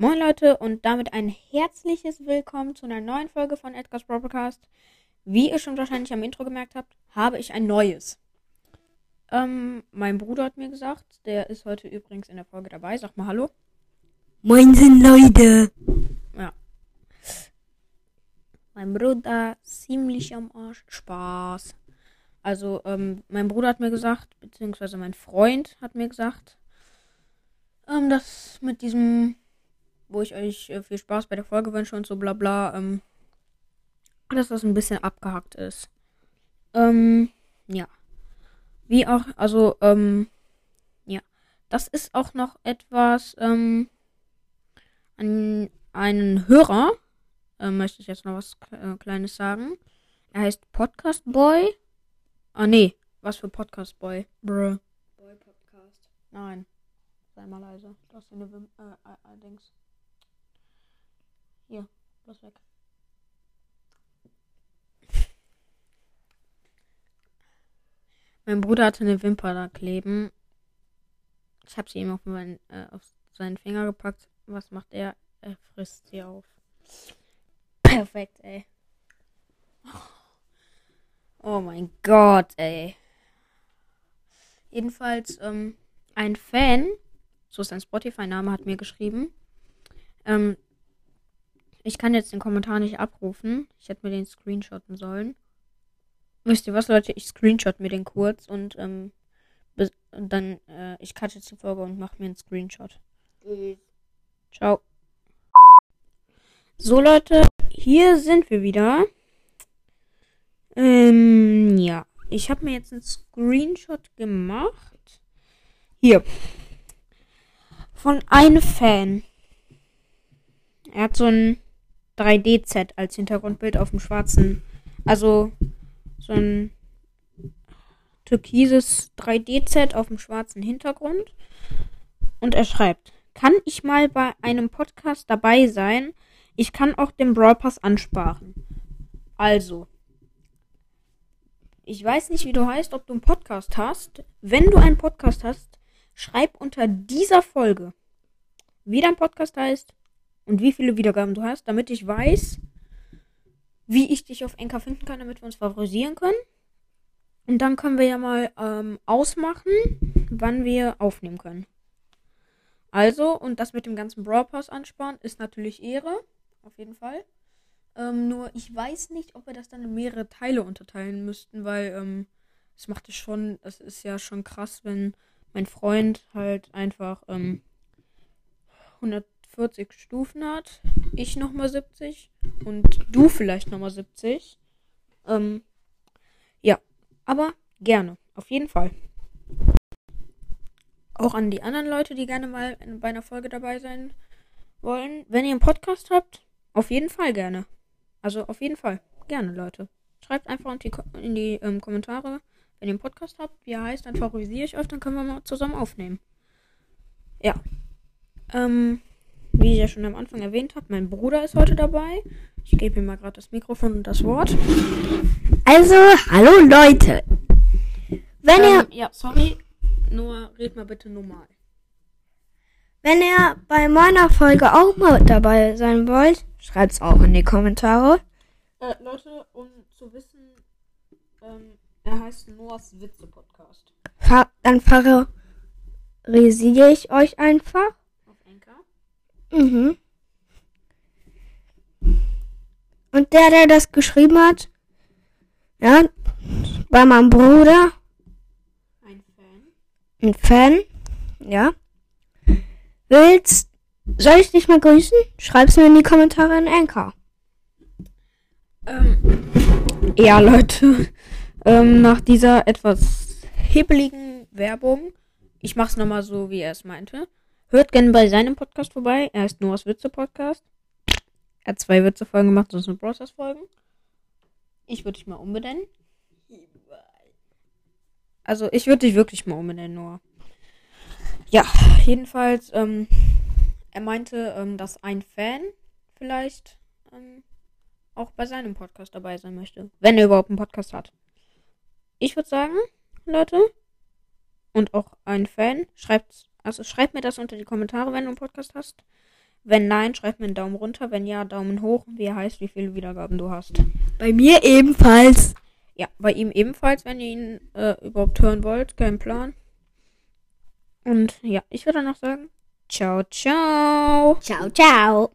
Moin Leute und damit ein herzliches Willkommen zu einer neuen Folge von Edgar's Broadcast. Wie ihr schon wahrscheinlich am Intro gemerkt habt, habe ich ein neues. Ähm, mein Bruder hat mir gesagt, der ist heute übrigens in der Folge dabei. Sag mal Hallo. Moinsen Leute. Ja. Mein Bruder ziemlich am Arsch. Spaß. Also, ähm, mein Bruder hat mir gesagt, beziehungsweise mein Freund hat mir gesagt, ähm, dass mit diesem, wo ich euch äh, viel Spaß bei der Folge wünsche und so bla bla, ähm, dass das ein bisschen abgehackt ist. Ähm, ja. Wie auch, also, ähm, ja. Das ist auch noch etwas, ähm, an einen Hörer, äh, möchte ich jetzt noch was äh, Kleines sagen. Er heißt Podcast Boy. Ah, nee. Was für Podcast Boy? Bruh. Boy Podcast. Nein. Sei mal leise. Du hast eine Wim äh, äh, äh, Dings. Bloß weg. Mein Bruder hatte eine Wimper da kleben. Ich habe sie ihm auf, meinen, äh, auf seinen Finger gepackt. Was macht er? Er frisst sie auf. Perfekt, ey. Oh mein Gott, ey. Jedenfalls, ähm, ein Fan, so ist sein Spotify-Name, hat mir geschrieben. Ähm, ich kann jetzt den Kommentar nicht abrufen. Ich hätte mir den screenshotten sollen. Wisst ihr was, Leute? Ich screenshot mir den kurz und, ähm, und dann, äh, ich cutte jetzt die Folge und mache mir einen Screenshot. Ciao. So, Leute, hier sind wir wieder. Ähm, ja. Ich habe mir jetzt einen Screenshot gemacht. Hier. Von einem Fan. Er hat so ein 3D-Z als Hintergrundbild auf dem schwarzen. Also so ein türkises 3D-Z auf dem schwarzen Hintergrund. Und er schreibt, kann ich mal bei einem Podcast dabei sein? Ich kann auch den Brawl Pass ansparen. Also, ich weiß nicht, wie du heißt, ob du einen Podcast hast. Wenn du einen Podcast hast, schreib unter dieser Folge, wie dein Podcast heißt und wie viele Wiedergaben du hast, damit ich weiß, wie ich dich auf Enker finden kann, damit wir uns favorisieren können. Und dann können wir ja mal ähm, ausmachen, wann wir aufnehmen können. Also, und das mit dem ganzen Brawl Pass ansparen ist natürlich Ehre. Auf jeden Fall. Ähm, nur ich weiß nicht, ob wir das dann in mehrere Teile unterteilen müssten, weil ähm, es macht es schon, das ist ja schon krass, wenn mein Freund halt einfach ähm, 140 Stufen hat, ich nochmal 70 und du vielleicht nochmal 70. Ähm, ja, aber gerne, auf jeden Fall. Auch an die anderen Leute, die gerne mal in, bei einer Folge dabei sein wollen. Wenn ihr einen Podcast habt, auf jeden Fall gerne. Also auf jeden Fall. Gerne, Leute. Schreibt einfach in die, in die ähm, Kommentare, wenn ihr einen Podcast habt, wie er heißt, dann favorisiere ich euch, dann können wir mal zusammen aufnehmen. Ja. Ähm, wie ich ja schon am Anfang erwähnt habe, mein Bruder ist heute dabei. Ich gebe ihm mal gerade das Mikrofon und das Wort. Also, hallo Leute. Wenn ihr, Ähm, ja, sorry. Nur red mal bitte normal. wenn ihr bei meiner Folge auch mal dabei sein wollt, schreibt's auch in die Kommentare. Äh, Leute, um zu wissen, ähm, er heißt Noahs Witze Podcast Fa dann favorisiere ich euch einfach. Mhm. Und der, der das geschrieben hat, ja, war mein Bruder, Ein Fan. ein Fan, ja. Willst, soll ich dich mal grüßen? Schreib's mir in die Kommentare in Anchor. Ähm, ja, Leute. Ähm, nach dieser etwas hibbeligen Werbung, ich mach's nochmal so, wie er es meinte. Hört gerne bei seinem Podcast vorbei. Er heißt Noahs Witze Podcast. Er hat zwei Witze-Folgen gemacht, sonst sind Browsers-Folgen. Ich würde dich mal umbenennen. Also, ich würde dich wirklich mal umbenennen, Noah. Ja, jedenfalls, ähm, er meinte, ähm, dass ein Fan vielleicht ähm, auch bei seinem Podcast dabei sein möchte. Wenn er überhaupt einen Podcast hat. Ich würde sagen, Leute, und auch ein Fan, schreibt, also schreibt mir das unter die Kommentare, wenn du einen Podcast hast. Wenn nein, schreib mir einen Daumen runter. Wenn ja, Daumen hoch. Wie er heißt, wie viele Wiedergaben du hast. Bei mir ebenfalls. Ja, bei ihm ebenfalls, wenn ihr ihn äh, überhaupt hören wollt. Kein Plan. Und ja, ich würde noch sagen, ciao, ciao. Ciao, ciao.